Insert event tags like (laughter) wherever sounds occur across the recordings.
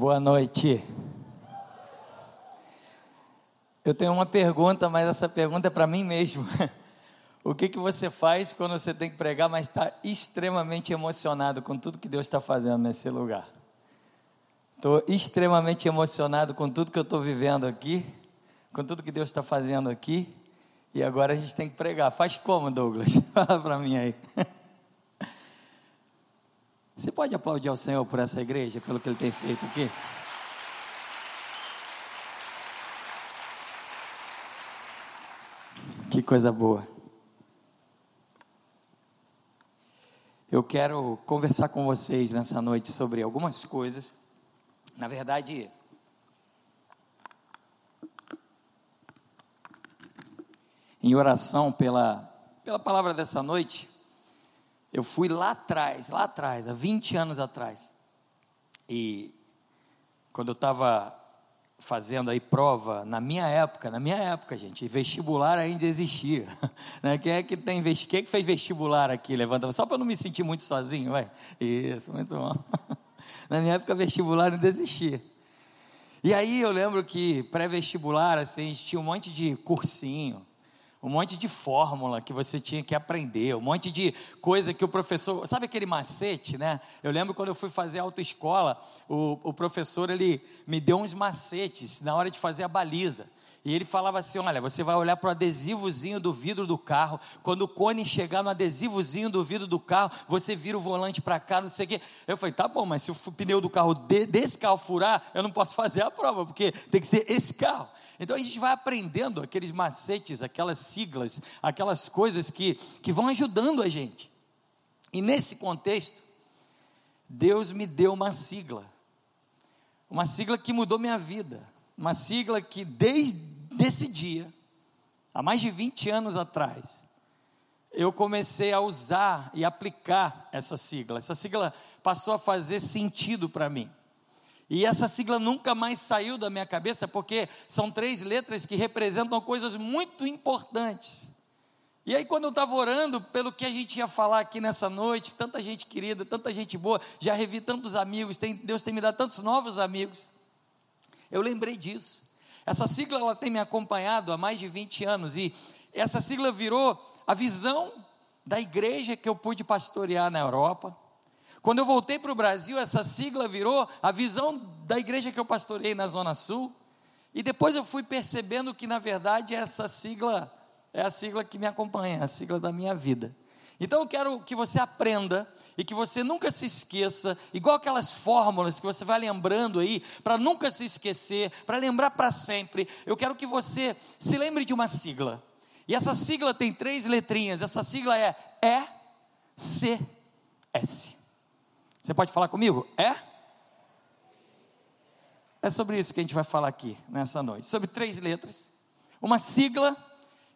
Boa noite. Eu tenho uma pergunta, mas essa pergunta é para mim mesmo. (laughs) O que, que você faz quando você tem que pregar, mas está extremamente emocionado com tudo que Deus está fazendo nesse lugar? Estou extremamente emocionado com tudo que eu estou vivendo aqui, com tudo que Deus está fazendo aqui, e agora a gente tem que pregar. Faz como, Douglas? (laughs) Fala para mim aí. Você pode aplaudir ao Senhor por essa igreja, pelo que Ele tem feito aqui? Que coisa boa. Eu quero conversar com vocês nessa noite sobre algumas coisas. Na verdade, em oração pela, pela palavra dessa noite, eu fui lá atrás, lá atrás, há 20 anos atrás. E quando eu estava fazendo aí prova, na minha época, na minha época, gente, vestibular ainda existia. (laughs) Né? Quem é que tem quem é que fez vestibular aqui? Levanta, só para não me sentir muito sozinho, vai. Isso, muito bom. (laughs) Na minha época, vestibular ainda existia. E aí eu lembro que pré-vestibular, assim, a gente tinha um monte de cursinho, um monte de fórmula que você tinha que aprender, um monte de coisa que o professor, sabe aquele macete, né? Eu lembro quando eu fui fazer autoescola, o, o professor ele me deu uns macetes na hora de fazer a baliza. E ele falava assim: olha, você vai olhar para o adesivozinho do vidro do carro. Quando o cone chegar no adesivozinho do vidro do carro, você vira o volante para cá, não sei o quê. Eu falei: tá bom, mas se o pneu do carro de, desse carro furar, eu não posso fazer a prova, porque tem que ser esse carro. Então a gente vai aprendendo aqueles macetes, aquelas siglas, aquelas coisas que, que vão ajudando a gente. E nesse contexto, Deus me deu uma sigla, uma sigla que mudou minha vida, uma sigla que desde esse dia, há mais de 20 anos atrás, eu comecei a usar e aplicar essa sigla. Essa sigla passou a fazer sentido para mim. E essa sigla nunca mais saiu da minha cabeça, porque são três letras que representam coisas muito importantes. E aí, quando eu estava orando pelo que a gente ia falar aqui nessa noite, tanta gente querida, tanta gente boa, já revi tantos amigos, tem, Deus tem me dado tantos novos amigos. Eu lembrei disso. Essa sigla ela tem me acompanhado há mais de 20 anos e essa sigla virou a visão da igreja que eu pude pastorear na Europa, quando eu voltei para o Brasil, essa sigla virou a visão da igreja que eu pastorei na Zona Sul. E depois eu fui percebendo que, na verdade, essa sigla é a sigla que me acompanha, a sigla da minha vida. Então eu quero que você aprenda e que você nunca se esqueça, igual aquelas fórmulas que você vai lembrando aí, para nunca se esquecer, para lembrar para sempre. Eu quero que você se lembre de uma sigla. E essa sigla tem três letrinhas. Essa sigla é E-C-S. Você pode falar comigo? É? É sobre isso que a gente vai falar aqui nessa noite. Sobre três letras. Uma sigla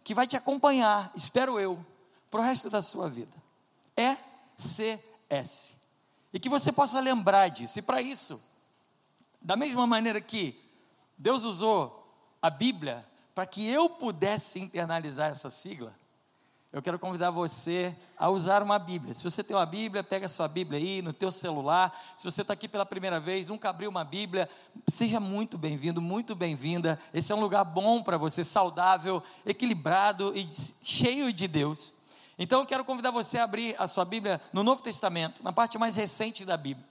que vai te acompanhar, espero eu, para o resto da sua vida. É S. E que você possa lembrar disso. E para isso, da mesma maneira que Deus usou a Bíblia para que eu pudesse internalizar essa sigla, eu quero convidar você a usar uma Bíblia. Se você tem uma Bíblia, pega a sua Bíblia aí no teu celular. Se você está aqui pela primeira vez, nunca abriu uma Bíblia, seja muito bem-vindo, muito bem-vinda. Esse é um lugar bom para você, saudável, equilibrado e cheio de Deus. Então eu quero convidar você a abrir a sua Bíblia no Novo Testamento, na parte mais recente da Bíblia.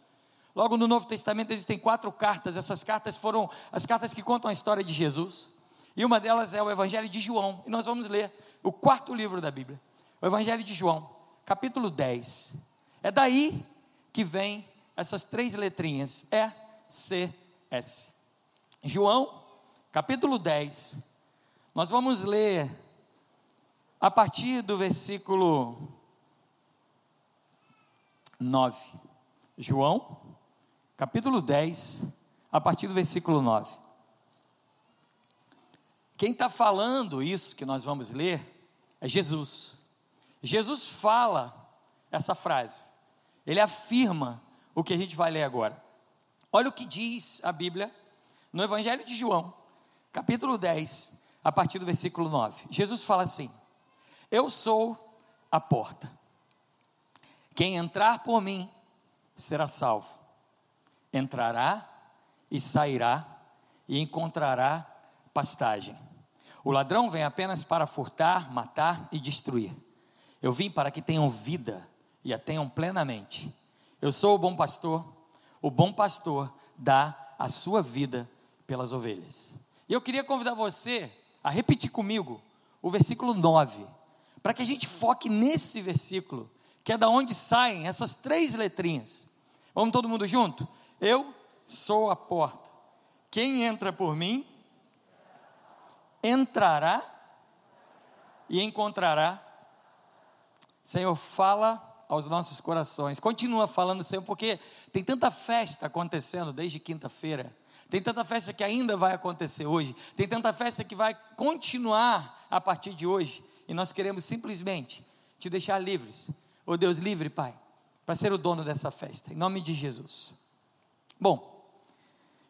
Logo no Novo Testamento existem quatro cartas. Essas cartas foram as cartas que contam a história de Jesus. E uma delas é o Evangelho de João. E nós vamos ler o quarto livro da Bíblia, o Evangelho de João, capítulo 10. É daí que vem essas três letrinhas, E, C, S. João, capítulo 10. Nós vamos ler a partir do versículo 9. João, capítulo 10, a partir do versículo 9. Quem está falando isso que nós vamos ler é Jesus. Jesus fala essa frase, ele afirma o que a gente vai ler agora. Olha o que diz a Bíblia no Evangelho de João, capítulo 10, a partir do versículo 9. Jesus fala assim: Eu sou a porta. Quem entrar por mim será salvo. Entrará e sairá e encontrará pastagem. O ladrão vem apenas para furtar, matar e destruir. Eu vim para que tenham vida e a tenham plenamente. Eu sou o bom pastor. O bom pastor dá a sua vida pelas ovelhas. E eu queria convidar você a repetir comigo o versículo 9, para que a gente foque nesse versículo, que é da onde saem essas três letrinhas. Vamos todo mundo junto? Eu sou a porta. Quem entra por mim entrará e encontrará. Senhor, fala aos nossos corações. Continua falando, Senhor, porque tem tanta festa acontecendo desde quinta-feira. Tem tanta festa que ainda vai acontecer hoje. Tem tanta festa que vai continuar a partir de hoje. E nós queremos simplesmente te deixar livres. Oh Deus, livre, Pai, para ser o dono dessa festa. Em nome de Jesus. Bom,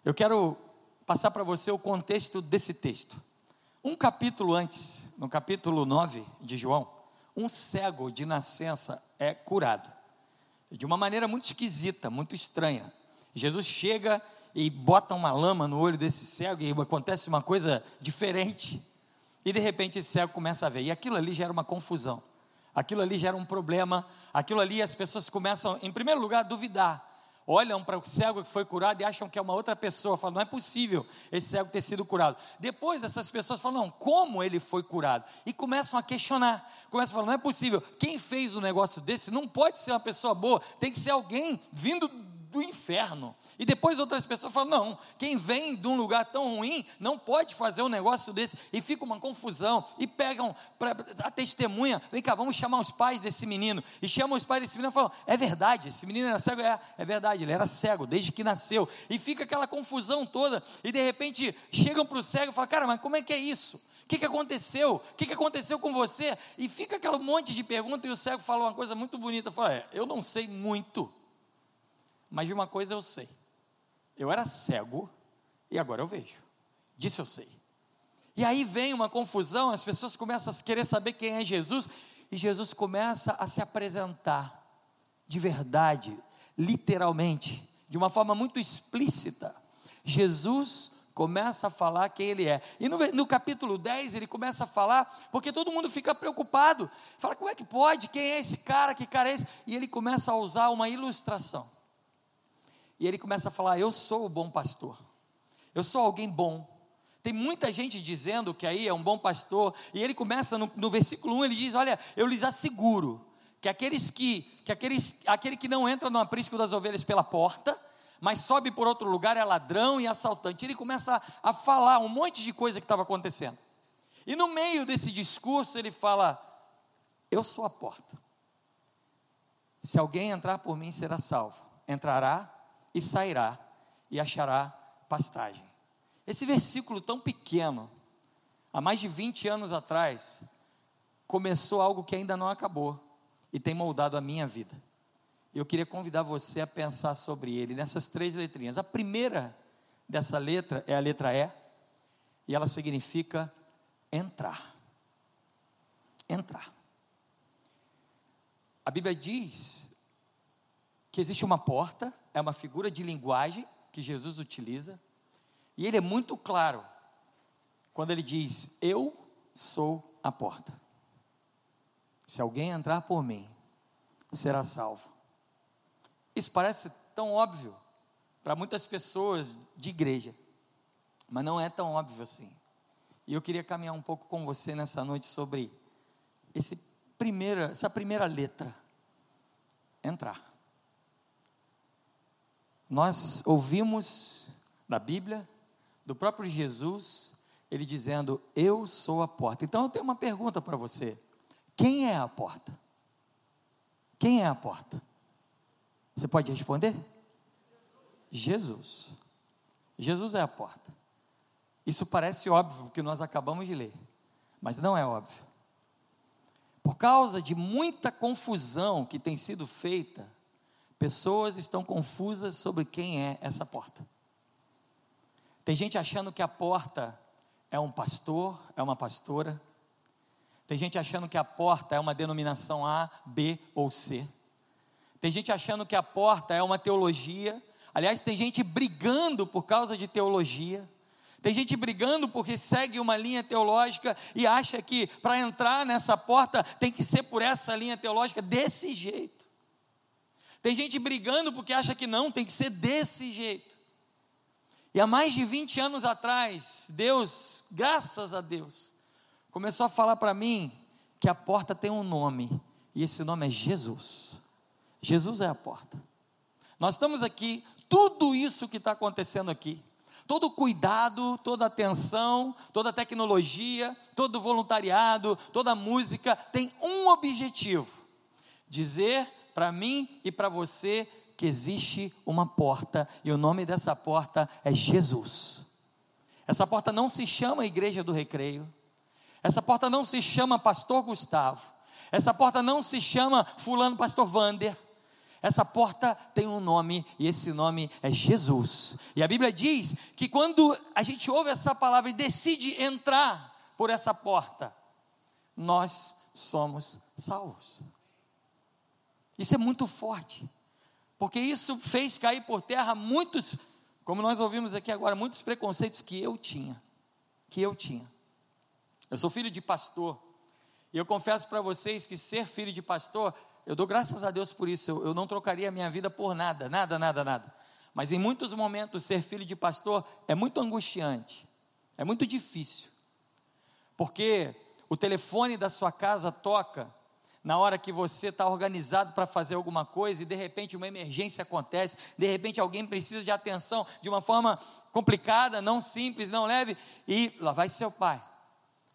eu quero passar para você o contexto desse texto. Um capítulo antes, no capítulo 9 de João, um cego de nascença é curado. De uma maneira muito esquisita, muito estranha. Jesus chega e bota uma lama no olho desse cego e acontece uma coisa diferente. E de repente esse cego começa a ver. E aquilo ali gera uma confusão. Aquilo ali gera um problema. Aquilo ali as pessoas começam, em primeiro lugar, a duvidar olham para o cego que foi curado e acham que é uma outra pessoa, falam, não é possível esse cego ter sido curado. Depois essas pessoas falam, não, como ele foi curado? E começam a questionar, começam a falar, não é possível, quem fez um negócio desse não pode ser uma pessoa boa, tem que ser alguém vindo do inferno. E depois outras pessoas falam: não, quem vem de um lugar tão ruim não pode fazer um negócio desse. E fica uma confusão. E pegam pra, a testemunha: vem cá, vamos chamar os pais desse menino. E chamam os pais desse menino e falam: é verdade, esse menino era cego. É, é verdade, ele era cego desde que nasceu. E fica aquela confusão toda. E de repente chegam para o cego e falam: cara, mas como é que é isso? O que, que aconteceu? O que, que aconteceu com você? E fica aquele monte de perguntas, e o cego fala uma coisa muito bonita: fala, é, eu não sei muito mas de uma coisa eu sei: eu era cego e agora eu vejo. Disso eu sei. E aí vem uma confusão, as pessoas começam a querer saber quem é Jesus, e Jesus começa a se apresentar de verdade, literalmente, de uma forma muito explícita. Jesus começa a falar quem ele é. E no, no, capítulo 10 ele começa a falar, porque todo mundo fica preocupado. Fala, como é que pode? Quem é esse cara? Que cara é esse? E ele começa a usar uma ilustração. E ele começa a falar: Eu sou o bom pastor, eu sou alguém bom. Tem muita gente dizendo que aí é um bom pastor, e ele começa no, no versículo 1, ele diz: Olha, eu lhes asseguro que aqueles que, que aqueles, aquele que não entra no aprisco das ovelhas pela porta, mas sobe por outro lugar é ladrão e assaltante. Ele começa a, a falar um monte de coisa que estava acontecendo. E no meio desse discurso ele fala: Eu sou a porta. Se alguém entrar por mim, será salvo. Entrará e sairá e achará pastagem. Esse versículo tão pequeno, há mais de 20 anos atrás, começou algo que ainda não acabou e tem moldado a minha vida. Eu queria convidar você a pensar sobre ele nessas três letrinhas. A primeira dessa letra é a letra E, e ela significa entrar. Entrar. A Bíblia diz que existe uma porta é uma figura de linguagem que Jesus utiliza, e ele é muito claro quando ele diz: Eu sou a porta. Se alguém entrar por mim, será salvo. Isso parece tão óbvio para muitas pessoas de igreja, mas não é tão óbvio assim. E eu queria caminhar um pouco com você nessa noite sobre esse primeira, essa primeira letra, entrar. Nós ouvimos na Bíblia, do próprio Jesus, ele dizendo: Eu sou a porta. Então eu tenho uma pergunta para você: quem é a porta? Quem é a porta? Você pode responder? Jesus. Jesus é a porta. Isso parece óbvio, porque nós acabamos de ler, mas não é óbvio. Por causa de muita confusão que tem sido feita Pessoas estão confusas sobre quem é essa porta. Tem gente achando que a porta é um pastor, é uma pastora. Tem gente achando que a porta é uma denominação A, B ou C. Tem gente achando que a porta é uma teologia. Aliás, tem gente brigando por causa de teologia. Tem gente brigando porque segue uma linha teológica e acha que para entrar nessa porta tem que ser por essa linha teológica desse jeito. Tem gente brigando porque acha que não, tem que ser desse jeito. E há mais de 20 anos atrás, Deus, graças a Deus, começou a falar para mim que a porta tem um nome, e esse nome é Jesus. Jesus é a porta. Nós estamos aqui, tudo isso que está acontecendo aqui, todo cuidado, toda atenção, toda tecnologia, todo voluntariado, toda música tem um objetivo: dizer para mim e para você que existe uma porta e o nome dessa porta é Jesus. Essa porta não se chama Igreja do Recreio. Essa porta não se chama Pastor Gustavo. Essa porta não se chama Fulano Pastor Vander. Essa porta tem um nome e esse nome é Jesus. E a Bíblia diz que quando a gente ouve essa palavra e decide entrar por essa porta, nós somos salvos. Isso é muito forte, porque isso fez cair por terra muitos, como nós ouvimos aqui agora, muitos preconceitos que eu tinha, que eu tinha. Eu sou filho de pastor, e eu confesso para vocês que ser filho de pastor eu dou graças a Deus por isso. Eu, eu não trocaria a minha vida por nada, nada, nada, nada. Mas em muitos momentos, ser filho de pastor é muito angustiante, é muito difícil. Porque o telefone da sua casa toca na hora que você está organizado para fazer alguma coisa e de repente uma emergência acontece, de repente alguém precisa de atenção de uma forma complicada, não simples, não leve, e lá vai seu pai,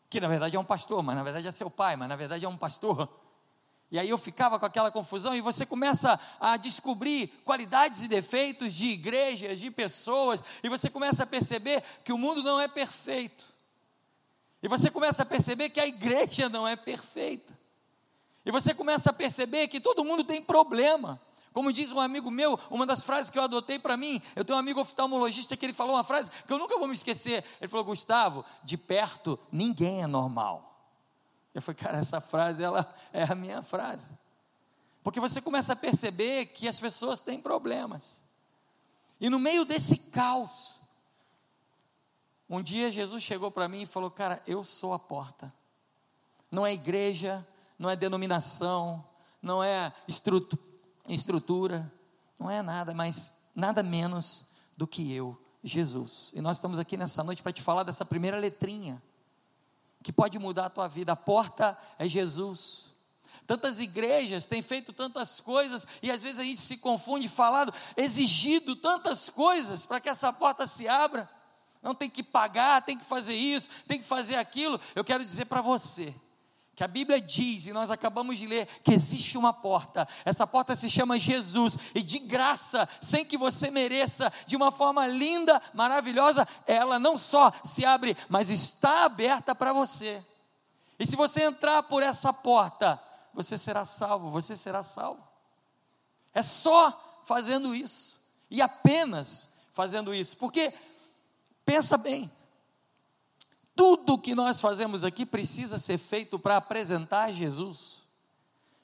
que na verdade é um pastor, mas na verdade é seu pai, mas na verdade é um pastor. E aí eu ficava com aquela confusão e você começa a descobrir qualidades e defeitos de igrejas, de pessoas, e você começa a perceber que o mundo não é perfeito. E você começa a perceber que a igreja não é perfeita. E você começa a perceber que todo mundo tem problema. Como diz um amigo meu, uma das frases que eu adotei para mim, eu tenho um amigo oftalmologista que ele falou uma frase que eu nunca vou me esquecer. Ele falou: Gustavo, de perto ninguém é normal. Eu falei, cara, essa frase ela é a minha frase. Porque você começa a perceber que as pessoas têm problemas. E no meio desse caos, um dia Jesus chegou para mim e falou: Cara, eu sou a porta. Não é igreja, não é denominação, não é estrutura, não é nada, mas nada menos do que eu, Jesus. E nós estamos aqui nessa noite para te falar dessa primeira letrinha que pode mudar a tua vida. A porta é Jesus. Tantas igrejas têm feito tantas coisas e às vezes a gente se confunde, falado, exigido tantas coisas para que essa porta se abra. Não tem que pagar, tem que fazer isso, tem que fazer aquilo. Eu quero dizer para você que a Bíblia diz, e nós acabamos de ler, que existe uma porta, essa porta se chama Jesus, e de graça, sem que você mereça, de uma forma linda, maravilhosa, ela não só se abre, mas está aberta para você. E se você entrar por essa porta, você será salvo, você será salvo. É só fazendo isso, e apenas fazendo isso, porque, pensa bem, tudo que nós fazemos aqui precisa ser feito para apresentar Jesus.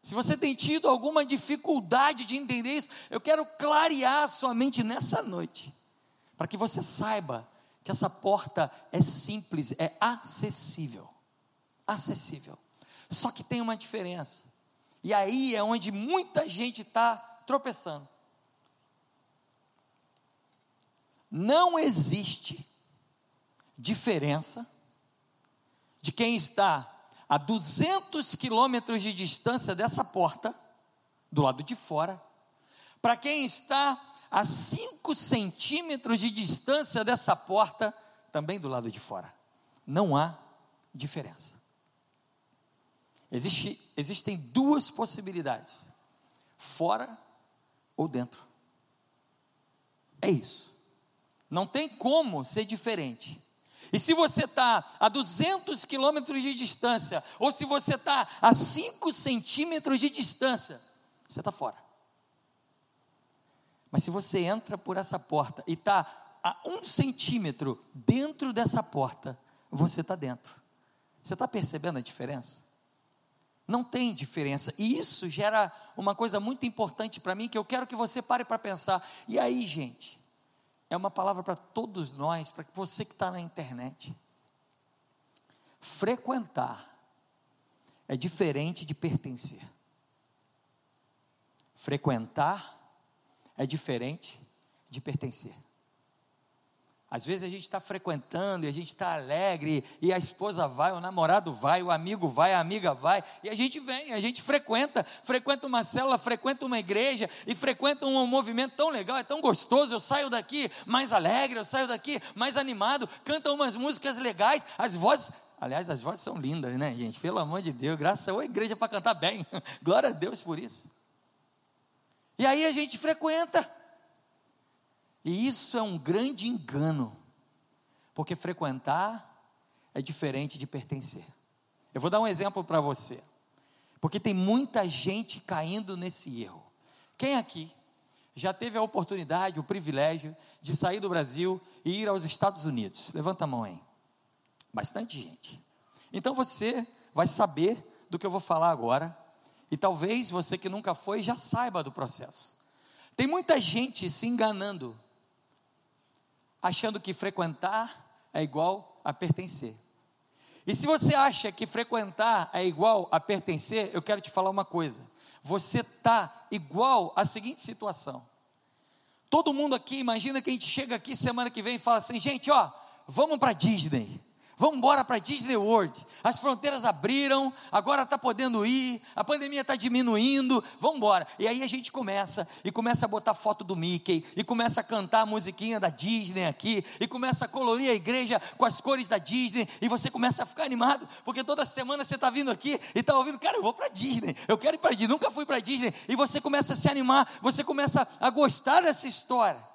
Se você tem tido alguma dificuldade de entender isso, eu quero clarear sua mente nessa noite, para que você saiba que essa porta é simples, é acessível. Acessível. Só que tem uma diferença. E aí é onde muita gente está tropeçando. Não existe diferença de quem está a 200 quilômetros de distância dessa porta, do lado de fora, para quem está a 5 centímetros de distância dessa porta, também do lado de fora. Não há diferença. Existe, existem duas possibilidades: fora ou dentro. É isso. Não tem como ser diferente. E se você está a 200 quilômetros de distância, ou se você está a 5 centímetros de distância, você está fora. Mas se você entra por essa porta e está a um centímetro dentro dessa porta, você está dentro. Você está percebendo a diferença? Não tem diferença. E isso gera uma coisa muito importante para mim que eu quero que você pare para pensar. E aí, gente, é uma palavra para todos nós, para você que está na internet. Frequentar é diferente de pertencer. Frequentar é diferente de pertencer. Às vezes a gente está frequentando e a gente está alegre, e a esposa vai, o namorado vai, o amigo vai, a amiga vai, e a gente vem, a gente frequenta, frequenta uma célula, frequenta uma igreja, e frequenta um movimento tão legal, é tão gostoso. Eu saio daqui mais alegre, eu saio daqui mais animado, canta umas músicas legais, as vozes. Aliás, as vozes são lindas, né, gente? Pelo amor de Deus, graças a igreja para cantar bem. (laughs) Glória a Deus por isso. E aí a gente frequenta. E isso é um grande engano, porque frequentar é diferente de pertencer. Eu vou dar um exemplo para você, porque tem muita gente caindo nesse erro. Quem aqui já teve a oportunidade, o privilégio de sair do Brasil e ir aos Estados Unidos? Levanta a mão aí. Bastante gente. Então você vai saber do que eu vou falar agora, e talvez você que nunca foi já saiba do processo. Tem muita gente se enganando achando que frequentar é igual a pertencer. E se você acha que frequentar é igual a pertencer, eu quero te falar uma coisa. Você está igual à seguinte situação. Todo mundo aqui, imagina que a gente chega aqui semana que vem e fala assim: gente, ó, vamos para Disney. Vamos embora para Disney World. As fronteiras abriram, agora está podendo ir, a pandemia está diminuindo, vamos embora. E aí a gente começa, e começa a botar foto do Mickey, e começa a cantar a musiquinha da Disney aqui, e começa a colorir a igreja com as cores da Disney, e você começa a ficar animado, porque toda semana você está vindo aqui e está ouvindo, cara, eu vou para Disney, eu quero ir para Disney, nunca fui para Disney, e você começa a se animar, você começa a gostar dessa história.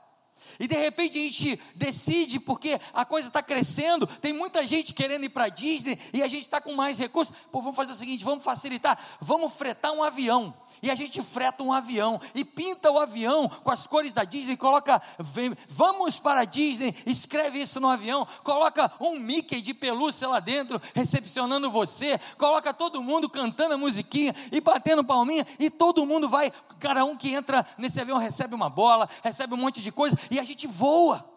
E de repente a gente decide, porque a coisa está crescendo, tem muita gente querendo ir para Disney e a gente está com mais recursos. Pô, vamos fazer o seguinte: vamos facilitar, vamos fretar um avião e a gente freta um avião e pinta o avião com as cores da Disney, coloca vamos para a Disney, escreve isso no avião, coloca um Mickey de pelúcia lá dentro recepcionando você, coloca todo mundo cantando a musiquinha e batendo palminha e todo mundo vai, cada um que entra nesse avião recebe uma bola, recebe um monte de coisa e a gente voa.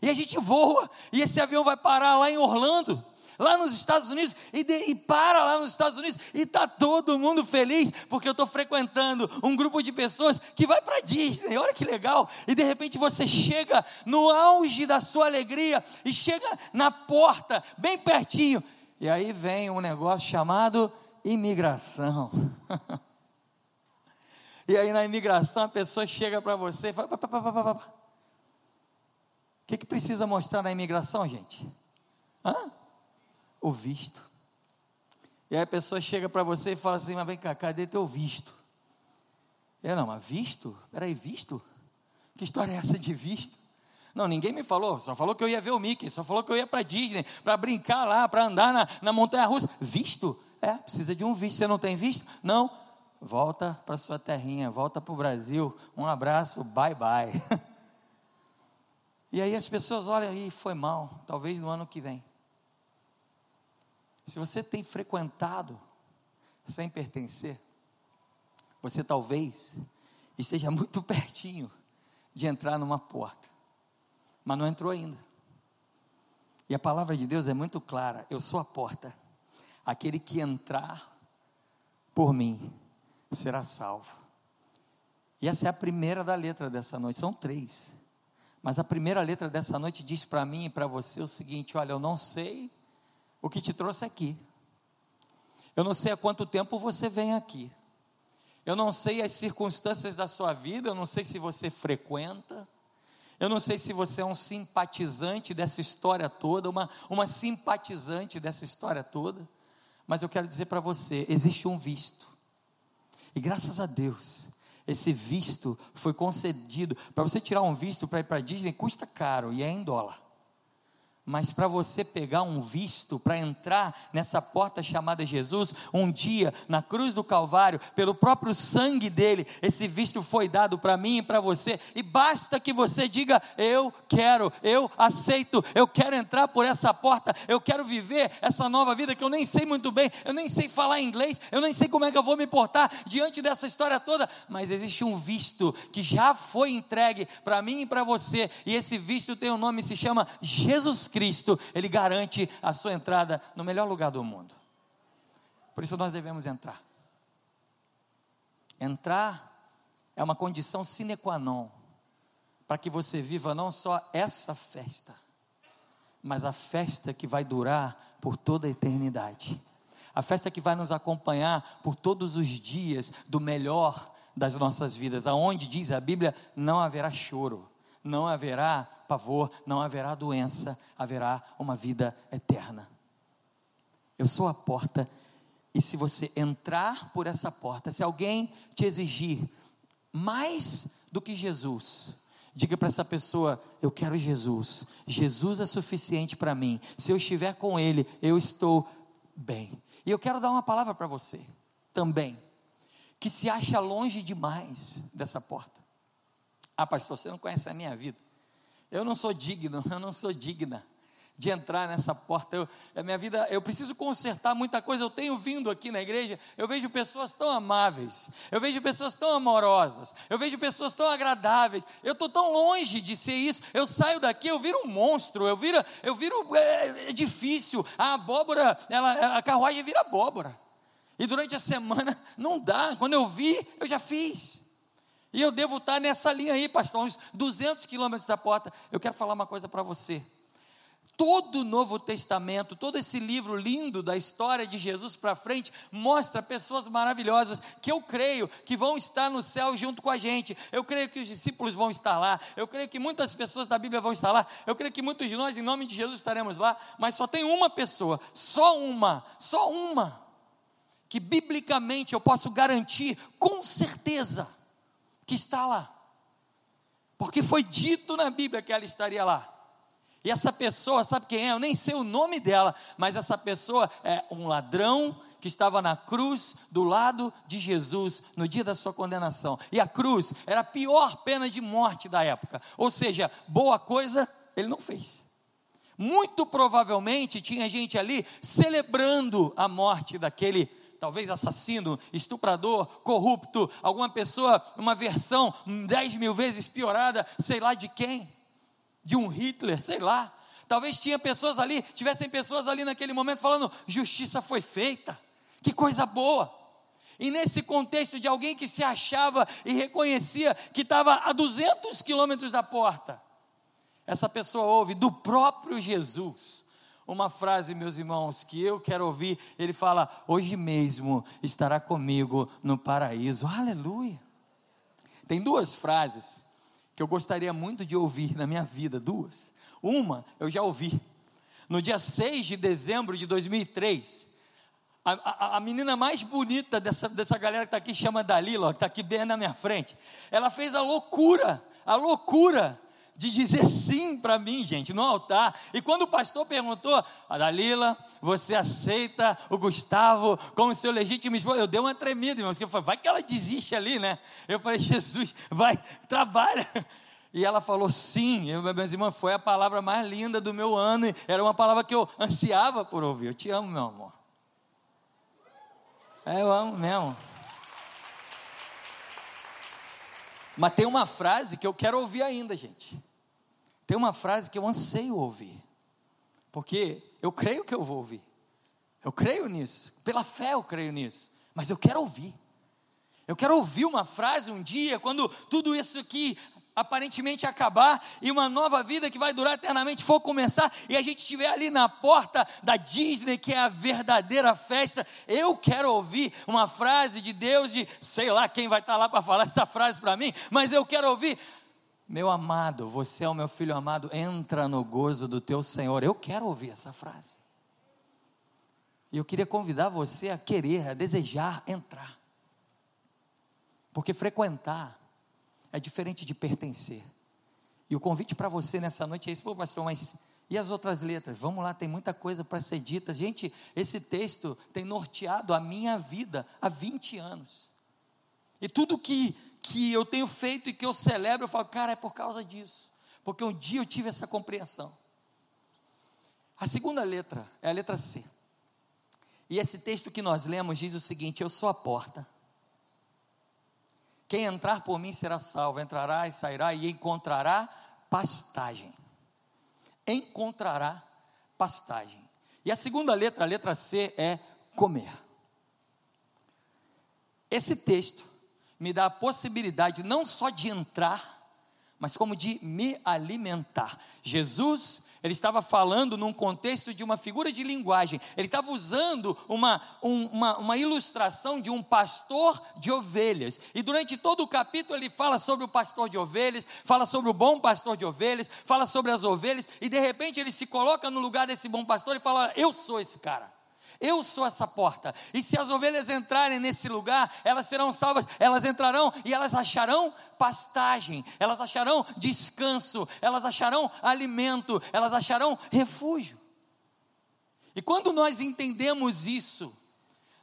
E a gente voa, e esse avião vai parar lá em Orlando lá nos Estados Unidos e, de, e para lá nos Estados Unidos e está todo mundo feliz porque eu estou frequentando um grupo de pessoas que vai para Disney. Olha que legal! E de repente você chega no auge da sua alegria e chega na porta, bem pertinho, e aí vem um negócio chamado imigração. (laughs) e aí na imigração a pessoa chega para você e fala: o que, que precisa mostrar na imigração, gente? Hã? O visto. E aí a pessoa chega para você e fala assim: Mas vem cá, cadê teu visto? Eu não, mas visto? Peraí, visto? Que história é essa de visto? Não, ninguém me falou, só falou que eu ia ver o Mickey, só falou que eu ia para Disney, para brincar lá, para andar na, na montanha russa. Visto? É, precisa de um visto. Você não tem visto? Não. Volta para sua terrinha, volta para o Brasil. Um abraço, bye bye. (laughs) E aí as pessoas olham aí, foi mal, talvez no ano que vem. Se você tem frequentado sem pertencer, você talvez esteja (laughs) muito pertinho de entrar numa porta, mas não entrou ainda. E a palavra de Deus é muito clara: eu sou a porta. Aquele que entrar por mim será salvo. E essa é a primeira da letra dessa noite, são três. Mas a primeira letra dessa noite diz para mim e para você o seguinte: olha, eu não sei o que te trouxe aqui. Eu não sei há quanto tempo você vem aqui. Eu não sei as circunstâncias da sua vida, eu não sei se você frequenta. Eu não sei se você é um simpatizante dessa história toda, uma, uma simpatizante dessa história toda, mas eu quero dizer para você: existe um visto, e graças a Deus, esse visto foi concedido. Para você tirar um visto para ir para Disney custa caro e é em dólar. Mas para você pegar um visto, para entrar nessa porta chamada Jesus, um dia na cruz do Calvário, pelo próprio sangue dele, esse visto foi dado para mim e para você, e basta que você diga: Eu quero, eu aceito, eu quero entrar por essa porta, eu quero viver essa nova vida que eu nem sei muito bem, eu nem sei falar inglês, eu nem sei como é que eu vou me portar diante dessa história toda, mas existe um visto que já foi entregue para mim e para você, e esse visto tem um nome, se chama Jesus Cristo, Ele garante a sua entrada no melhor lugar do mundo. Por isso nós devemos entrar. Entrar é uma condição sine qua non para que você viva não só essa festa, mas a festa que vai durar por toda a eternidade. A festa que vai nos acompanhar por todos os dias do melhor das nossas vidas, aonde diz a Bíblia, não haverá choro, não haverá pavor, não haverá doença, haverá uma vida eterna. Eu sou a porta, e se você entrar por essa porta, se alguém te exigir mais do que Jesus, diga para essa pessoa: Eu quero Jesus, Jesus é suficiente para mim, se eu estiver com Ele, eu estou bem. E eu quero dar uma palavra para você também, que se acha longe demais dessa porta. Ah, pastor, você não conhece a minha vida. Eu não sou digno, (laughs) eu não sou digna de entrar nessa porta. Eu, a minha vida, eu preciso consertar muita coisa. Eu tenho vindo aqui na igreja, eu vejo pessoas tão amáveis, eu vejo pessoas tão amorosas, eu vejo pessoas tão agradáveis. Eu estou tão longe de ser isso. Eu saio daqui, eu viro um monstro, eu viro, eu viro é, é difícil. A abóbora, ela, a carruagem vira abóbora. E durante a semana não dá. Quando eu vi, eu já fiz. E eu devo estar nessa linha aí, pastor, uns 200 quilômetros da porta. Eu quero falar uma coisa para você. Todo o Novo Testamento, todo esse livro lindo da história de Jesus para frente, mostra pessoas maravilhosas que eu creio que vão estar no céu junto com a gente. Eu creio que os discípulos vão estar lá. Eu creio que muitas pessoas da Bíblia vão estar lá. Eu creio que muitos de nós, em nome de Jesus, estaremos lá. Mas só tem uma pessoa, só uma, só uma, que biblicamente eu posso garantir com certeza que está lá. Porque foi dito na Bíblia que ela estaria lá. E essa pessoa, sabe quem é? Eu nem sei o nome dela, mas essa pessoa é um ladrão que estava na cruz do lado de Jesus no dia da sua condenação. E a cruz era a pior pena de morte da época. Ou seja, boa coisa ele não fez. Muito provavelmente tinha gente ali celebrando a morte daquele talvez assassino, estuprador, corrupto, alguma pessoa, uma versão dez mil vezes piorada, sei lá de quem, de um Hitler, sei lá. Talvez tinha pessoas ali, tivessem pessoas ali naquele momento falando: justiça foi feita, que coisa boa. E nesse contexto de alguém que se achava e reconhecia que estava a 200 quilômetros da porta, essa pessoa ouve do próprio Jesus uma frase, meus irmãos, que eu quero ouvir. Ele fala: Hoje mesmo estará comigo no paraíso. Aleluia. Tem duas frases que eu gostaria muito de ouvir na minha vida, duas. Uma eu já ouvi. No dia 6 de dezembro de 2003, a, a, a, menina mais bonita dessa, dessa galera que está aqui chama Dalila, que está aqui bem na minha frente. Ela fez a loucura, a loucura de dizer sim para mim, gente, no altar. E quando o pastor perguntou, a Dalila, você aceita o Gustavo como seu legítimo esposo? Eu dei uma tremida, irmãos, que eu falei, vai que ela desiste ali, né? Eu falei, Jesus, vai, trabalha. E ela falou sim, eu, meus irmãos, foi a palavra mais linda do meu ano, era uma palavra que eu ansiava por ouvir. Eu te amo, meu amor. É, eu amo mesmo. Mas tem uma frase que eu quero ouvir ainda, gente. Tem uma frase que eu anseio ouvir. Porque eu creio que eu vou ouvir. Eu creio nisso. Pela fé eu creio nisso. Mas eu quero ouvir. Eu quero ouvir uma frase um dia, quando tudo isso aqui aparentemente acabar e uma nova vida que vai durar eternamente for começar e a gente estiver ali na porta da Disney, que é a verdadeira festa, eu quero ouvir uma frase de Deus de sei lá quem vai estar lá para falar essa frase para mim, mas eu quero ouvir meu amado, você é o meu filho amado, entra no gozo do teu Senhor. Eu quero ouvir essa frase. E eu queria convidar você a querer, a desejar entrar. Porque frequentar é diferente de pertencer. E o convite para você nessa noite é esse, pô, pastor, mas e as outras letras? Vamos lá, tem muita coisa para ser dita. Gente, esse texto tem norteado a minha vida há 20 anos. E tudo que, que eu tenho feito e que eu celebro, eu falo, cara, é por causa disso. Porque um dia eu tive essa compreensão. A segunda letra é a letra C. E esse texto que nós lemos diz o seguinte: Eu sou a porta. Quem entrar por mim será salvo, entrará e sairá e encontrará pastagem encontrará pastagem. E a segunda letra, a letra C, é comer. Esse texto me dá a possibilidade não só de entrar, mas como de me alimentar. Jesus ele estava falando num contexto de uma figura de linguagem, ele estava usando uma, um, uma, uma ilustração de um pastor de ovelhas, e durante todo o capítulo ele fala sobre o pastor de ovelhas, fala sobre o bom pastor de ovelhas, fala sobre as ovelhas, e de repente ele se coloca no lugar desse bom pastor e fala: Eu sou esse cara. Eu sou essa porta. E se as ovelhas entrarem nesse lugar, elas serão salvas. Elas entrarão e elas acharão pastagem, elas acharão descanso, elas acharão alimento, elas acharão refúgio. E quando nós entendemos isso,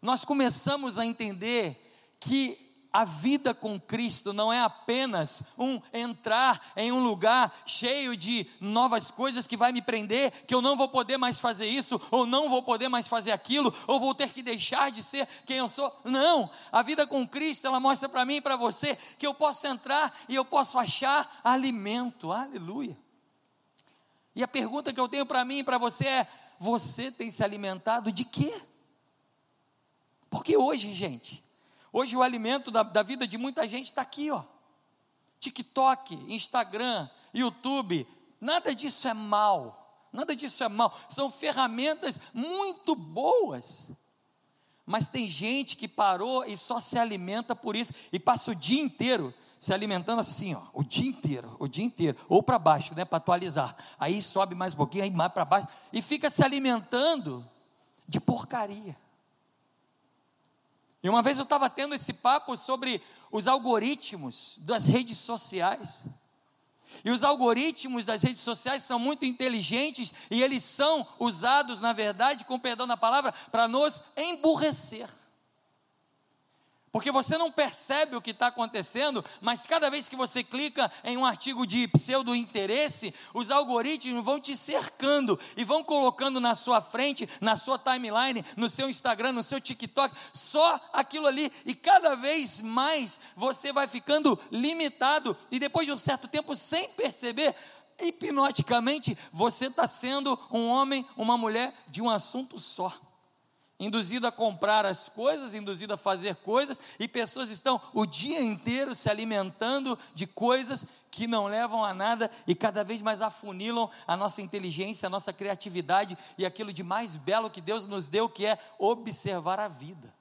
nós começamos a entender que a vida com Cristo não é apenas um entrar em um lugar cheio de novas coisas que vai me prender, que eu não vou poder mais fazer isso, ou não vou poder mais fazer aquilo, ou vou ter que deixar de ser quem eu sou. Não, a vida com Cristo, ela mostra para mim e para você que eu posso entrar e eu posso achar alimento. Aleluia. E a pergunta que eu tenho para mim e para você é: você tem se alimentado de quê? Porque hoje, gente, Hoje o alimento da, da vida de muita gente está aqui, ó. TikTok, Instagram, YouTube, nada disso é mal, nada disso é mal, são ferramentas muito boas. Mas tem gente que parou e só se alimenta por isso e passa o dia inteiro se alimentando assim, ó, o dia inteiro, o dia inteiro, ou para baixo, né, para atualizar. Aí sobe mais um pouquinho, aí mais para baixo e fica se alimentando de porcaria. E uma vez eu estava tendo esse papo sobre os algoritmos das redes sociais. E os algoritmos das redes sociais são muito inteligentes e eles são usados, na verdade, com perdão da palavra, para nos emburrecer. Porque você não percebe o que está acontecendo, mas cada vez que você clica em um artigo de pseudo interesse, os algoritmos vão te cercando e vão colocando na sua frente, na sua timeline, no seu Instagram, no seu TikTok, só aquilo ali, e cada vez mais você vai ficando limitado, e depois de um certo tempo, sem perceber, hipnoticamente, você está sendo um homem, uma mulher de um assunto só induzido a comprar as coisas, induzido a fazer coisas, e pessoas estão o dia inteiro se alimentando de coisas que não levam a nada e cada vez mais afunilam a nossa inteligência, a nossa criatividade e aquilo de mais belo que Deus nos deu, que é observar a vida.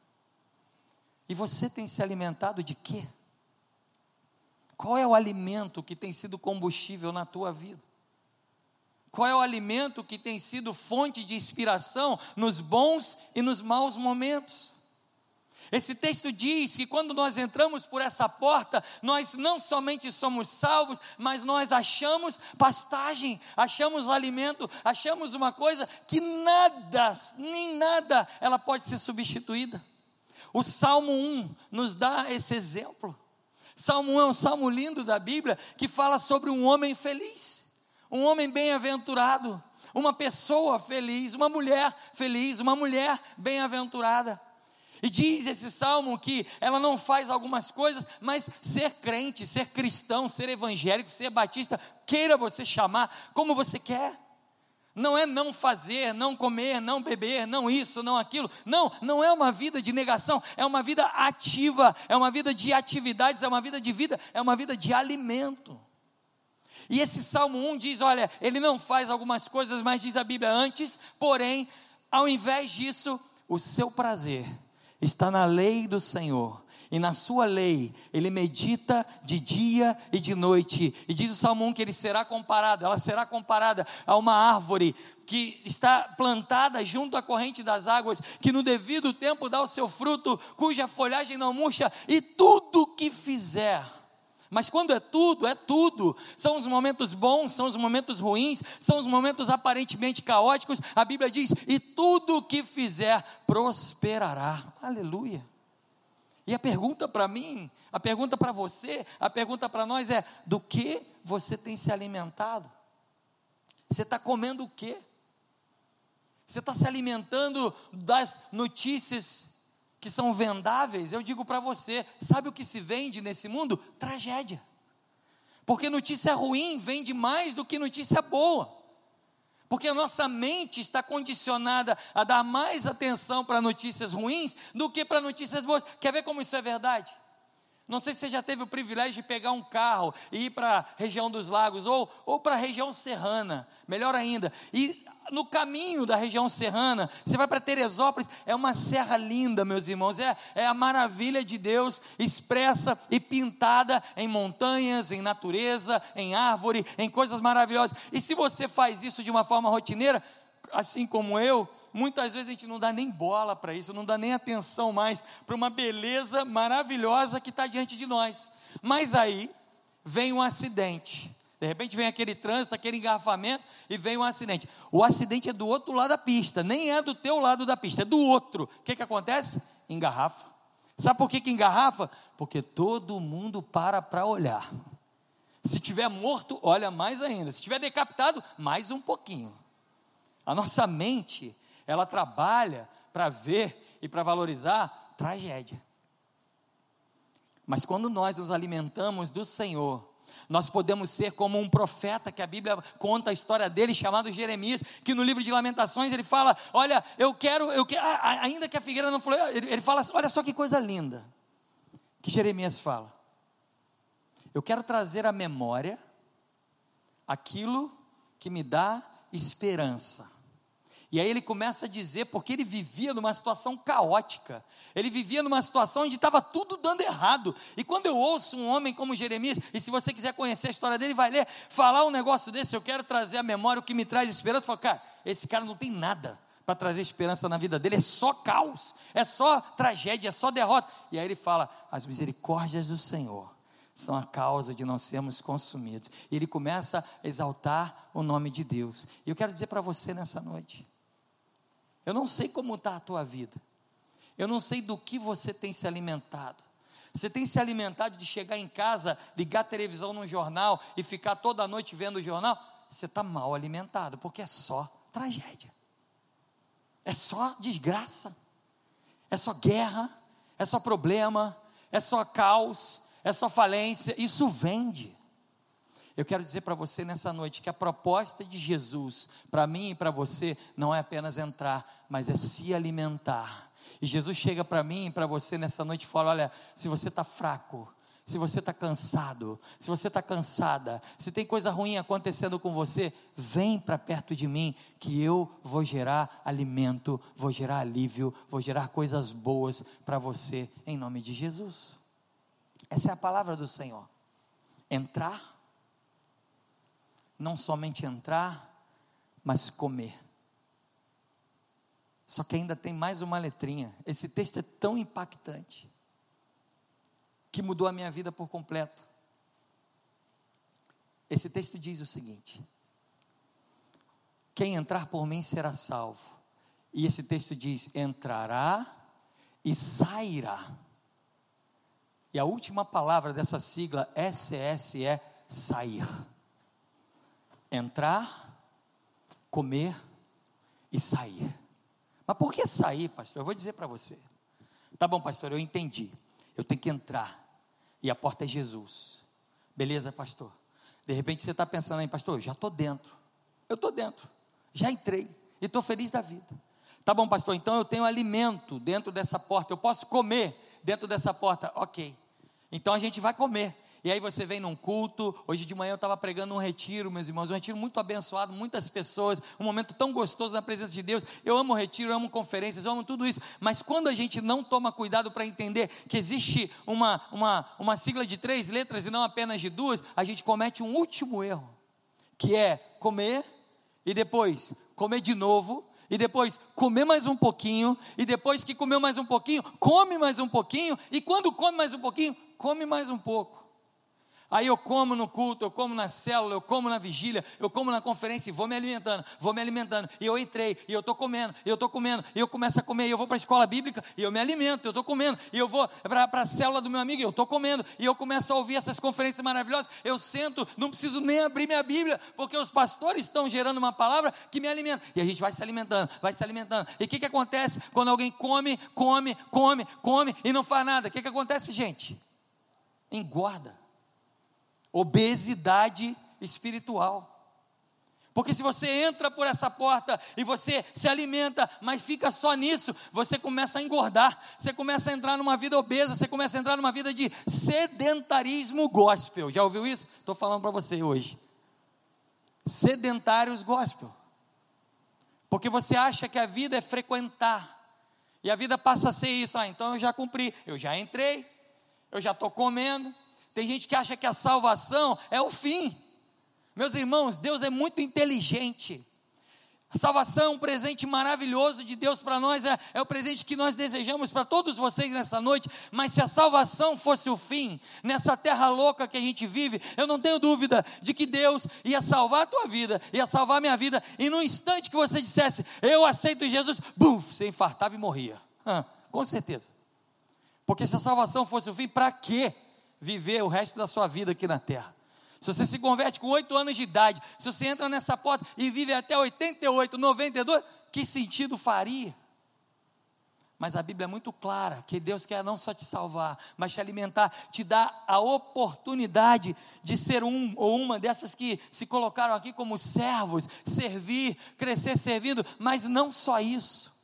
E você tem se alimentado de quê? Qual é o alimento que tem sido combustível na tua vida? Qual é o alimento que tem sido fonte de inspiração nos bons e nos maus momentos? Esse texto diz que quando nós entramos por essa porta, nós não somente somos salvos, mas nós achamos pastagem, achamos alimento, achamos uma coisa que nada, nem nada, ela pode ser substituída. O Salmo 1 nos dá esse exemplo. Salmo 1 é um salmo lindo da Bíblia que fala sobre um homem feliz um homem bem-aventurado, uma pessoa feliz, uma mulher feliz, uma mulher bem-aventurada. E diz esse salmo que ela não faz algumas coisas, mas ser crente, ser cristão, ser evangélico, ser batista, queira você chamar como você quer. Não é não fazer, não comer, não beber, não isso, não aquilo. Não, não é uma vida de negação, é uma vida ativa, é uma vida de atividades, é uma vida de vida, é uma vida de alimento. E esse Salmo 1 diz: olha, ele não faz algumas coisas, mas diz a Bíblia antes, porém, ao invés disso, o seu prazer está na lei do Senhor. E na sua lei, ele medita de dia e de noite. E diz o Salmo 1 que ele será comparado, ela será comparada a uma árvore que está plantada junto à corrente das águas, que no devido tempo dá o seu fruto, cuja folhagem não murcha, e tudo que fizer Mas quando é tudo, é tudo. São os momentos bons, são os momentos ruins, são os momentos aparentemente caóticos. A Bíblia diz: e tudo o que fizer prosperará. Aleluia. E a pergunta para mim, a pergunta para você, a pergunta para nós é: do que você tem se alimentado? Você está comendo o quê? Você está se alimentando das notícias que são vendáveis? Eu digo para você: sabe o que se vende nesse mundo? Tragédia. Porque notícia ruim vende mais do que notícia boa. Porque a nossa mente está condicionada a dar mais atenção para notícias ruins do que para notícias boas. Quer ver como isso é verdade? Não sei se você já teve o privilégio de pegar um carro e ir para a região dos lagos ou, ou para a região serrana, melhor ainda. E no caminho da região serrana, você vai para Teresópolis, é uma serra linda, meus irmãos, é, é a maravilha de Deus expressa e pintada em montanhas, em natureza, em árvore, em coisas maravilhosas. E se você faz isso de uma forma rotineira, assim como eu, muitas vezes a gente não dá nem bola para isso, não dá nem atenção mais para uma beleza maravilhosa que está diante de nós. Mas aí vem um acidente. De repente vem aquele trânsito, aquele engarrafamento e vem um acidente. O acidente é do outro lado da pista, nem é do teu lado da pista, é do outro. O que, que acontece? Engarrafa. Sabe por que, que engarrafa? Porque todo mundo para para olhar. Se tiver morto, olha mais ainda. Se tiver decapitado, mais um pouquinho. A nossa mente, ela trabalha para ver e para valorizar tragédia. Mas quando nós nos alimentamos do Senhor, nós podemos ser como um profeta que a Bíblia conta a história dele, chamado Jeremias, que no livro de Lamentações ele fala: Olha, eu quero, eu quero, ainda que a figueira não floreu, ele, fala: Olha só que coisa linda. Que Jeremias fala: Eu quero trazer à memória aquilo que me dá esperança. E aí ele começa a dizer, porque ele vivia numa situação caótica, ele vivia numa situação onde estava tudo dando errado. E quando eu ouço um homem como Jeremias, e se você quiser conhecer a história dele, vai ler, falar um negócio desse, eu quero trazer à memória o que me traz esperança. Eu falo, cara, esse cara não tem nada para trazer esperança na vida dele, é só caos, é só tragédia, é só derrota. E aí ele fala: as misericórdias do Senhor são a causa de não sermos consumidos. E ele começa a exaltar o nome de Deus. E eu quero dizer para você nessa noite, eu não sei como está a tua vida. Eu não sei do que você tem se alimentado. Você tem se alimentado de chegar em casa, ligar a televisão no jornal e ficar toda noite vendo o jornal? Você está mal alimentado, porque é só tragédia. É só desgraça. É só guerra. É só problema. É só caos. É só falência. Isso vende. Eu quero dizer para você nessa noite que a proposta de Jesus, para mim e para você, não é apenas entrar, mas é se alimentar. E Jesus chega para mim e para você nessa noite e fala: olha, se você está fraco, se você está cansado, se você está cansada, se tem coisa ruim acontecendo com você, vem para perto de mim, que eu vou gerar alimento, vou gerar alívio, vou gerar coisas boas para você, em nome de Jesus. Essa é a palavra do Senhor. Entrar não somente entrar, mas comer. Só que ainda tem mais uma letrinha. Esse texto é tão impactante que mudou a minha vida por completo. Esse texto diz o seguinte: Quem entrar por mim será salvo. E esse texto diz: entrará e sairá. E a última palavra dessa sigla SS é sair entrar, comer e sair. Mas por que sair, pastor? Eu vou dizer para você. Tá bom, pastor, eu entendi. Eu tenho que entrar. E a porta é Jesus. Beleza, pastor? De repente você está pensando aí, pastor, já estou dentro. Eu estou dentro. Já entrei. E estou feliz da vida. Tá bom, pastor, então eu tenho alimento dentro dessa porta. Eu posso comer dentro dessa porta. Ok. Então a gente vai comer. E aí você vem num culto. Hoje de manhã eu estava pregando um retiro, meus irmãos, um retiro muito abençoado, muitas pessoas, um momento tão gostoso na presença de Deus. Eu amo retiro, eu amo conferências, eu amo tudo isso. Mas quando a gente não toma cuidado para entender que existe uma, uma, uma sigla de três letras e não apenas de duas, a gente comete um último erro, que é comer e depois comer de novo e depois comer mais um pouquinho, e depois que comeu mais um pouquinho, come mais um pouquinho, e quando come mais um pouquinho, come mais um pouco. Aí eu como no culto, eu como na célula, eu como na vigília, eu como na conferência e vou me alimentando, vou me alimentando. E eu entrei, e eu estou comendo, e eu estou comendo, e eu começo a comer, e eu vou para a escola bíblica, e eu me alimento, eu estou comendo, e eu vou para a célula do meu amigo, e eu estou comendo, e eu começo a ouvir essas conferências maravilhosas. Eu sento, não preciso nem abrir minha Bíblia, porque os pastores estão gerando uma palavra que me alimenta. E a gente vai se alimentando, vai se alimentando. E o que, que acontece quando alguém come, come, come, come e não faz nada? O que, que acontece, gente? Engorda obesidade espiritual. Porque se você entra por essa porta e você se alimenta, mas fica só nisso, você começa a engordar, você começa a entrar numa vida obesa, você começa a entrar numa vida de sedentarismo gospel. Já ouviu isso? Estou falando para você hoje. Sedentários gospel. Porque você acha que a vida é frequentar. E a vida passa a ser isso. Ah, então eu já cumpri, eu já entrei, eu já estou comendo, tem gente que acha que a salvação é o fim. Meus irmãos, Deus é muito inteligente. A salvação é um presente maravilhoso de Deus para nós, é, é, o presente que nós desejamos para todos vocês nessa noite. Mas se a salvação fosse o fim, nessa terra louca que a gente vive, eu não tenho dúvida de que Deus ia salvar a tua vida, ia salvar a minha vida, e no instante que você dissesse, eu aceito Jesus, buf, você infartava e morria. Ah, com certeza. Porque se a salvação fosse o fim, para quê? Viver o resto da sua vida aqui na terra. Se você se converte com 8 anos de idade, se você entra nessa porta e vive até 88, 92, que sentido faria? Mas a Bíblia é muito clara que Deus quer não só te salvar, mas te alimentar, te dar a oportunidade de ser um ou uma dessas que se colocaram aqui como servos, servir, crescer servindo, mas não só isso.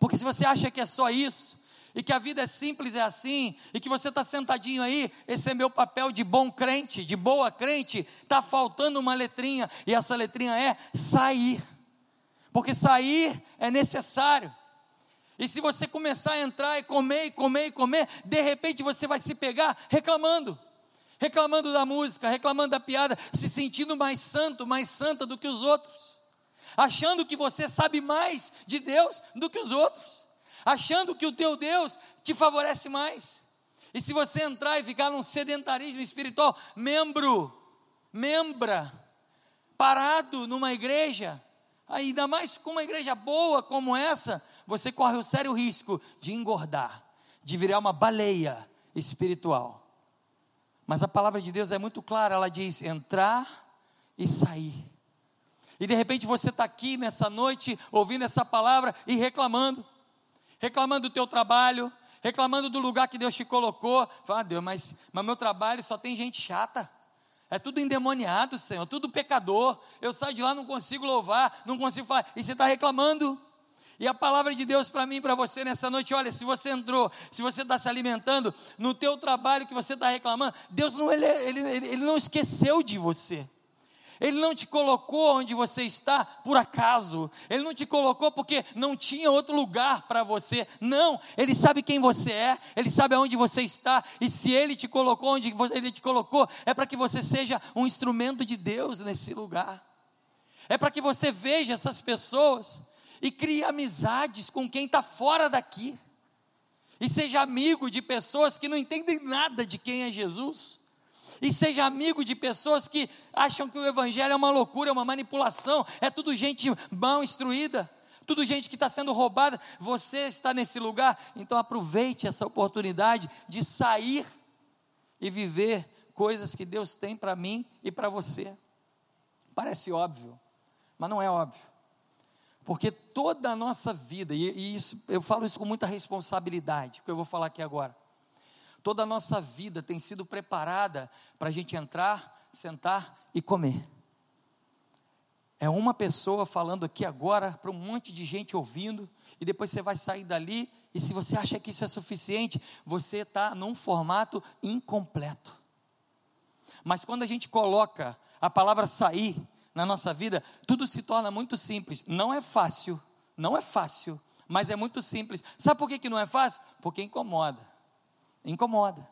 Porque se você acha que é só isso, e que a vida é simples, é assim, e que você está sentadinho aí, esse é meu papel de bom crente, de boa crente, está faltando uma letrinha, e essa letrinha é sair, porque sair é necessário. E se você começar a entrar e comer, e comer, e comer, de repente você vai se pegar reclamando reclamando da música, reclamando da piada, se sentindo mais santo, mais santa do que os outros, achando que você sabe mais de Deus do que os outros achando que o teu Deus te favorece mais. E se você entrar e ficar num sedentarismo espiritual, membro, membra, parado numa igreja, ainda mais com uma igreja boa como essa, você corre o sério risco de engordar, de virar uma baleia espiritual. Mas a palavra de Deus é muito clara, ela diz: entrar e sair. E de repente você está aqui nessa noite, ouvindo essa palavra e reclamando reclamando do teu trabalho, reclamando do lugar que Deus te colocou. Fala, ah, Deus, mas, mas meu trabalho só tem gente chata. É tudo endemoniado, Senhor, tudo pecador. Eu saio de lá, não consigo louvar, não consigo falar. E você está reclamando. E a palavra de Deus para mim e para você nessa noite, olha, se você entrou, se você está se alimentando no teu trabalho que você está reclamando, Deus não, ele, ele, ele, não esqueceu de você. Ele não te colocou onde você está por acaso. Ele não te colocou porque não tinha outro lugar para você. Não, ele sabe quem você é, ele sabe aonde você está, e se ele te colocou onde ele te colocou, é para que você seja um instrumento de Deus nesse lugar. É para que você veja essas pessoas e crie amizades com quem está fora daqui. E seja amigo de pessoas que não entendem nada de quem é Jesus e seja amigo de pessoas que acham que o Evangelho é uma loucura, é uma manipulação, é tudo gente mal instruída, tudo gente que está sendo roubada. Você está nesse lugar, então aproveite essa oportunidade de sair e viver coisas que Deus tem para mim e para você. Parece óbvio, mas não é óbvio. Porque toda a nossa vida, e, e isso, eu falo isso com muita responsabilidade, que eu vou falar aqui agora Toda a nossa vida tem sido preparada para a gente entrar, sentar e comer. É uma pessoa falando aqui agora para um monte de gente ouvindo, e depois você vai sair dali, e se você acha que isso é suficiente, você está num formato incompleto. Mas quando a gente coloca a palavra sair na nossa vida, tudo se torna muito simples. Não é fácil, não é fácil, mas é muito simples. Sabe por que, que não é fácil? Porque incomoda. Incomoda.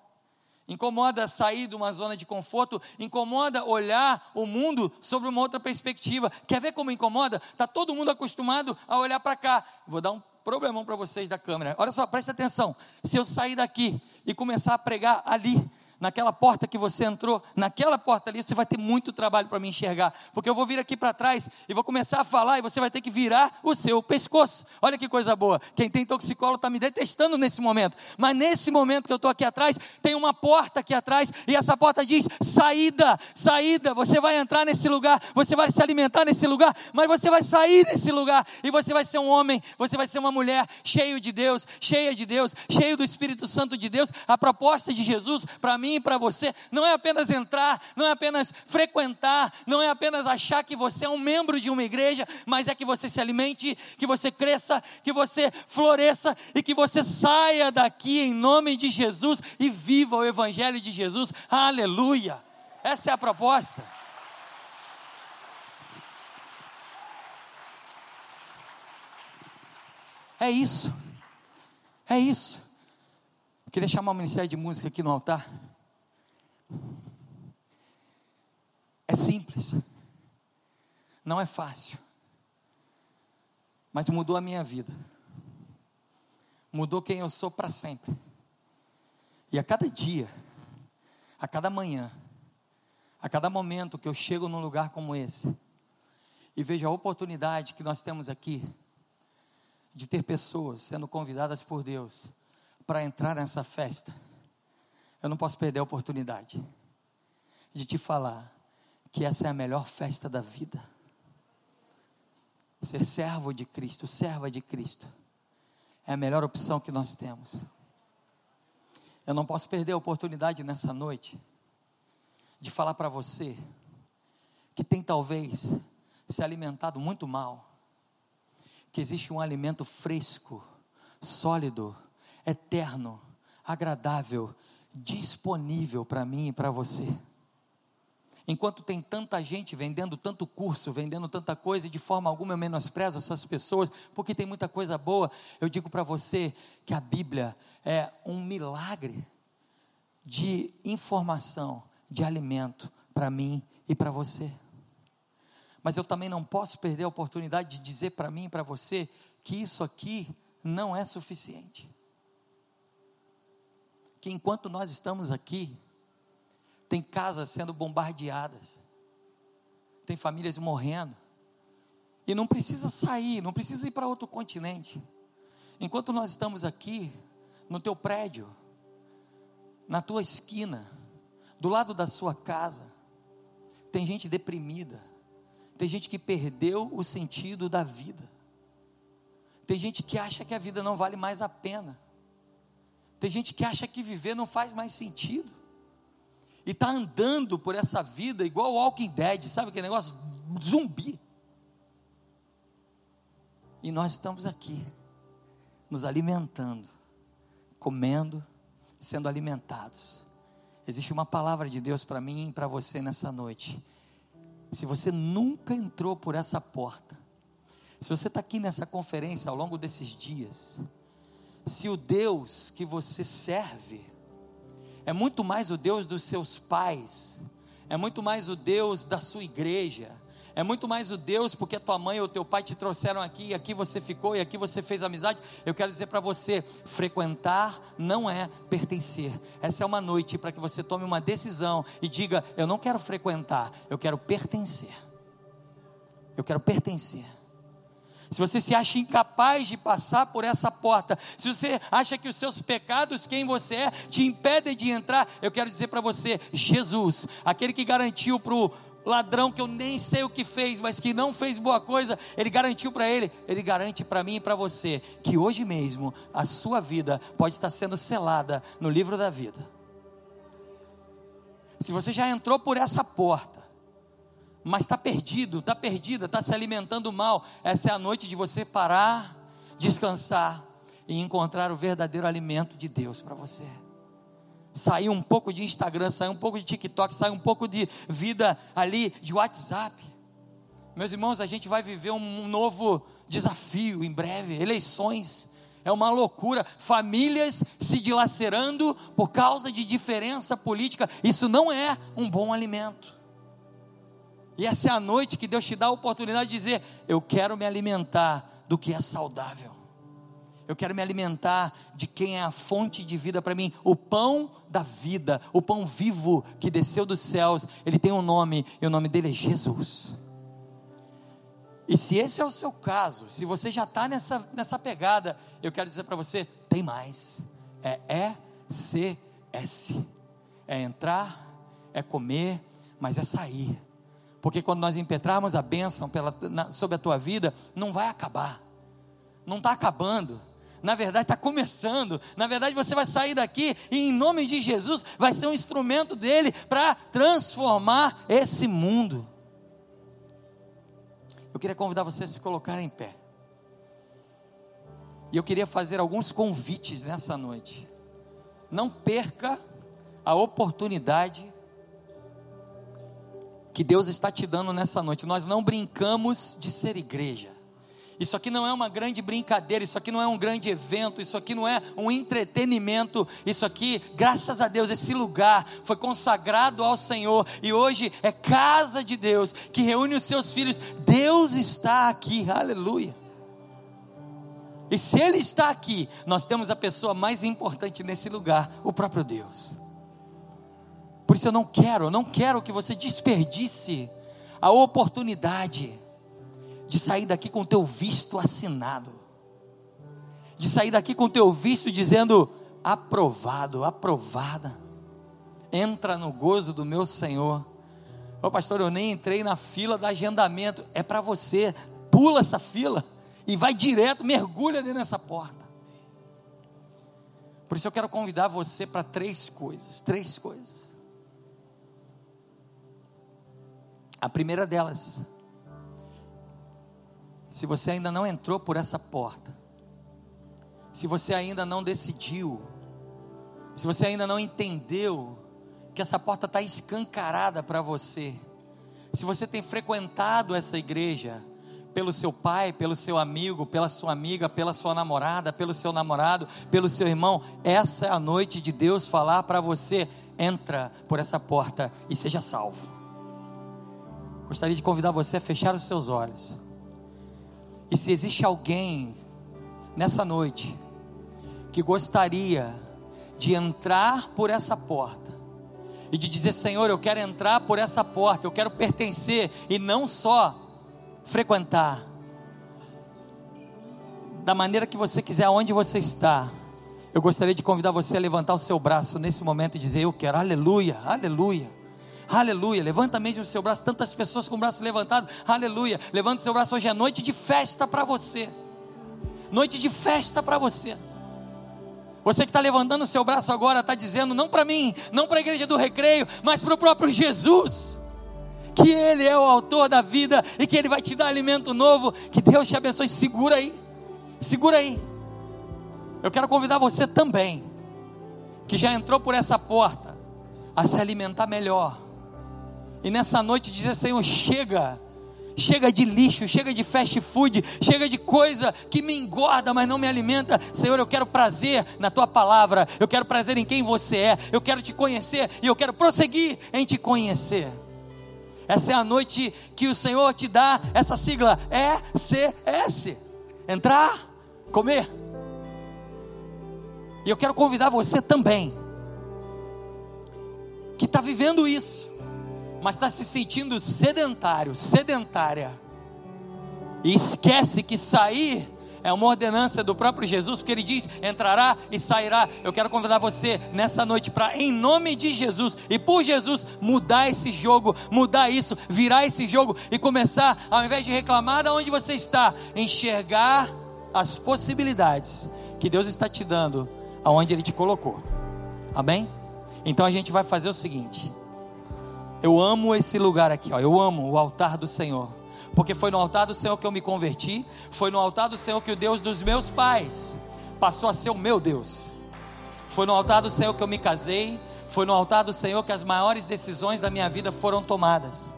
Incomoda sair de uma zona de conforto, incomoda olhar o mundo sobre uma outra perspectiva. Quer ver como incomoda? Está todo mundo acostumado a olhar para cá. Vou dar um problemão para vocês da câmera. Olha só, presta atenção. Se eu sair daqui e começar a pregar ali, naquela porta que você entrou, naquela porta ali, você vai ter muito trabalho para me enxergar, porque eu vou vir aqui para trás e vou começar a falar e você vai ter que virar o seu pescoço. Olha que coisa boa. Quem tem toxicólogo está me detestando nesse momento, mas nesse momento que eu estou aqui atrás, tem uma porta aqui atrás e essa porta diz: saída, saída. Você vai entrar nesse lugar, você vai se alimentar nesse lugar, mas você vai sair desse lugar e você vai ser um homem, você vai ser uma mulher cheio de Deus, cheia de Deus, cheio do Espírito Santo de Deus. A proposta de Jesus para mim e para você não é apenas entrar, não é apenas frequentar, não é apenas achar que você é um membro de uma igreja, mas é que você se alimente, que você cresça, que você floresça e que você saia daqui em nome de Jesus e viva o Evangelho de Jesus. Aleluia! Essa é a proposta. É isso. É isso. Queria chamar o Ministério de Música aqui no altar. É simples. Não é fácil. Mas mudou a minha vida. Mudou quem eu sou para sempre. E a cada dia, a cada manhã, a cada momento que eu chego num lugar como esse e vejo a oportunidade que nós temos aqui de ter pessoas sendo convidadas por Deus para entrar nessa festa, eu não posso perder a oportunidade de te falar que essa é a melhor festa da vida. Ser servo de Cristo, serva de Cristo, é a melhor opção que nós temos. Eu não posso perder a oportunidade nessa noite de falar para você que tem talvez se alimentado muito mal que existe um alimento fresco, sólido, eterno, agradável, disponível para mim e para você. Enquanto tem tanta gente vendendo tanto curso, vendendo tanta coisa, e de forma alguma eu menosprezo essas pessoas, porque tem muita coisa boa, eu digo para você que a Bíblia é um milagre de informação, de alimento para mim e para você mas eu também não posso perder a oportunidade de dizer para mim e para você que isso aqui não é suficiente. Que enquanto nós estamos aqui, tem casas sendo bombardeadas, tem famílias morrendo, e não precisa sair, não precisa ir para outro continente. Enquanto nós estamos aqui, no teu prédio, na tua esquina, do lado da sua casa, tem gente deprimida, tem gente que perdeu o sentido da vida. Tem gente que acha que a vida não vale mais a pena. Tem gente que acha que viver não faz mais sentido. E está andando por essa vida igual o Walking Dead, sabe aquele negócio? Zumbi. E nós estamos aqui, nos alimentando, comendo, sendo alimentados. Existe uma palavra de Deus para mim e para você nessa noite se você nunca entrou por essa porta, se você está aqui nessa conferência ao longo desses dias, se o Deus que você serve é muito mais o Deus dos seus pais, é muito mais o Deus da sua igreja, é muito mais o Deus porque a tua mãe ou teu pai te trouxeram aqui e aqui você ficou e aqui você fez amizade. Eu quero dizer para você: frequentar não é pertencer. Essa é uma noite para que você tome uma decisão e diga: eu não quero frequentar, eu quero pertencer. Eu quero pertencer. Se você se acha incapaz de passar por essa porta, se você acha que os seus pecados, quem você é, te impedem de entrar, eu quero dizer para você: Jesus, aquele que garantiu para o ladrão que eu nem sei o que fez, mas que não fez boa coisa, ele garantiu para ele, ele garante para mim e para você que hoje mesmo a sua vida pode estar sendo selada no livro da vida. Se você já entrou por essa porta, mas está perdido, está perdida, está se alimentando mal, essa é a noite de você parar, descansar e encontrar o verdadeiro alimento de Deus para você sair um pouco de Instagram, sair um pouco de TikTok, sair um pouco de vida ali de WhatsApp. Meus irmãos, a gente vai viver um novo desafio em breve, eleições. É uma loucura, famílias se dilacerando por causa de diferença política. Isso não é um bom alimento. E essa é a noite que Deus te dá a oportunidade de dizer: Eu quero me alimentar do que é saudável. Eu quero me alimentar de quem é a fonte de vida para mim, o pão da vida, o pão vivo que desceu dos céus. Ele tem um nome, e o nome dele é Jesus. E se esse é o seu caso, se você já está nessa, nessa pegada, eu quero dizer para você: tem mais. É ECS. É entrar, é comer, mas é sair. Porque quando nós impetrarmos a bênção pela, na, sobre a tua vida, não vai acabar. Não está acabando na verdade está começando. Na verdade, você vai sair daqui e, em nome de Jesus, vai ser um instrumento dele para transformar esse mundo. Eu queria convidar você a se colocar em pé. E eu queria fazer alguns convites nessa noite. Não perca a oportunidade que Deus está te dando nessa noite. Nós não brincamos de ser igreja. Isso aqui não é uma grande brincadeira, isso aqui não é um grande evento, isso aqui não é um entretenimento, isso aqui, graças a Deus, esse lugar foi consagrado ao Senhor e hoje é casa de Deus que reúne os seus filhos. Deus está aqui, aleluia. E se Ele está aqui, nós temos a pessoa mais importante nesse lugar, o próprio Deus. Por isso eu não quero, eu não quero que você desperdice a oportunidade de sair daqui com o teu visto assinado, de sair daqui com o teu visto dizendo aprovado, aprovada. Entra no gozo do meu Senhor. Ô pastor, eu nem entrei na fila do agendamento. É para você. Pula essa fila e vai direto, mergulha dentro dessa porta. Por isso eu quero convidar você para três coisas, três coisas. A primeira delas se você ainda não entrou por essa porta, se você ainda não decidiu, se você ainda não entendeu que essa porta está escancarada para você, se você tem frequentado essa igreja, pelo seu pai, pelo seu amigo, pela sua amiga, pela sua namorada, pelo seu namorado, pelo seu irmão, essa é a noite de Deus falar para você: entra por essa porta e seja salvo. Gostaria de convidar você a fechar os seus olhos. E se existe alguém nessa noite que gostaria de entrar por essa porta e de dizer: Senhor, eu quero entrar por essa porta, eu quero pertencer e não só frequentar, da maneira que você quiser, onde você está. Eu gostaria de convidar você a levantar o seu braço nesse momento e dizer: Eu quero, aleluia, aleluia. Aleluia. Levanta mesmo o seu braço. Tantas pessoas com o braço levantado. Aleluia. Levanta o seu braço. Hoje é noite de festa para você. Noite de festa para você. Você que está levantando o seu braço agora, está dizendo, não para mim, não para a igreja do recreio, mas para o próprio Jesus. Que Ele é o autor da vida e que Ele vai te dar alimento novo. Que Deus te abençoe. Segura aí. Segura aí. Eu quero convidar você também, que já entrou por essa porta, a se alimentar melhor e nessa noite dizer: Senhor, chega. Chega de lixo, chega de fast food, chega de coisa que me engorda, mas não me alimenta. Senhor, eu quero prazer na tua palavra, eu quero prazer em quem você é, eu quero te conhecer e eu quero prosseguir em te conhecer. Essa é a noite que o Senhor te dá essa sigla ECS. Entrar, comer. E eu quero convidar você também, que está vivendo isso, mas está se sentindo sedentário, sedentária, e esquece que sair é uma ordenança do próprio Jesus, porque ele diz: entrará e sairá. Eu quero convidar você nessa noite para, em nome de Jesus e por Jesus, mudar esse jogo, mudar isso, virar esse jogo e começar, ao invés de reclamar de onde você está, enxergar as possibilidades que Deus está te dando, aonde Ele te colocou. Amém? Então a gente vai fazer o seguinte. Eu amo esse lugar aqui, ó. Eu amo o altar do Senhor. Porque foi no altar do Senhor que eu me converti, foi no altar do Senhor que o Deus dos meus pais passou a ser o meu Deus. Foi no altar do Senhor que eu me casei, foi no altar do Senhor que as maiores decisões da minha vida foram tomadas.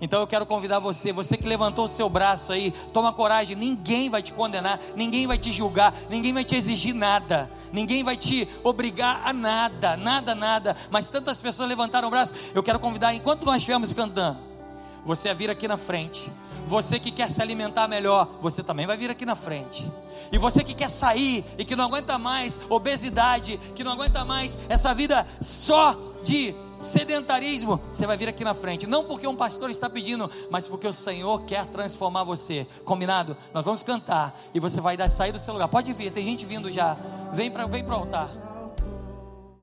Então eu quero convidar você, você que levantou o seu braço aí, toma coragem, ninguém vai te condenar, ninguém vai te julgar, ninguém vai te exigir nada, ninguém vai te obrigar a nada, nada, nada. Mas tantas pessoas levantaram o braço, eu quero convidar, enquanto nós estivermos cantando, você vai vir aqui na frente. Você que quer se alimentar melhor, você também vai vir aqui na frente. E você que quer sair e que não aguenta mais obesidade, que não aguenta mais essa vida só de sedentarismo, você vai vir aqui na frente. Não porque um pastor está pedindo, mas porque o Senhor quer transformar você. Combinado? Nós vamos cantar e você vai dar sair do seu lugar. Pode vir, tem gente vindo já. Vem para vem o altar.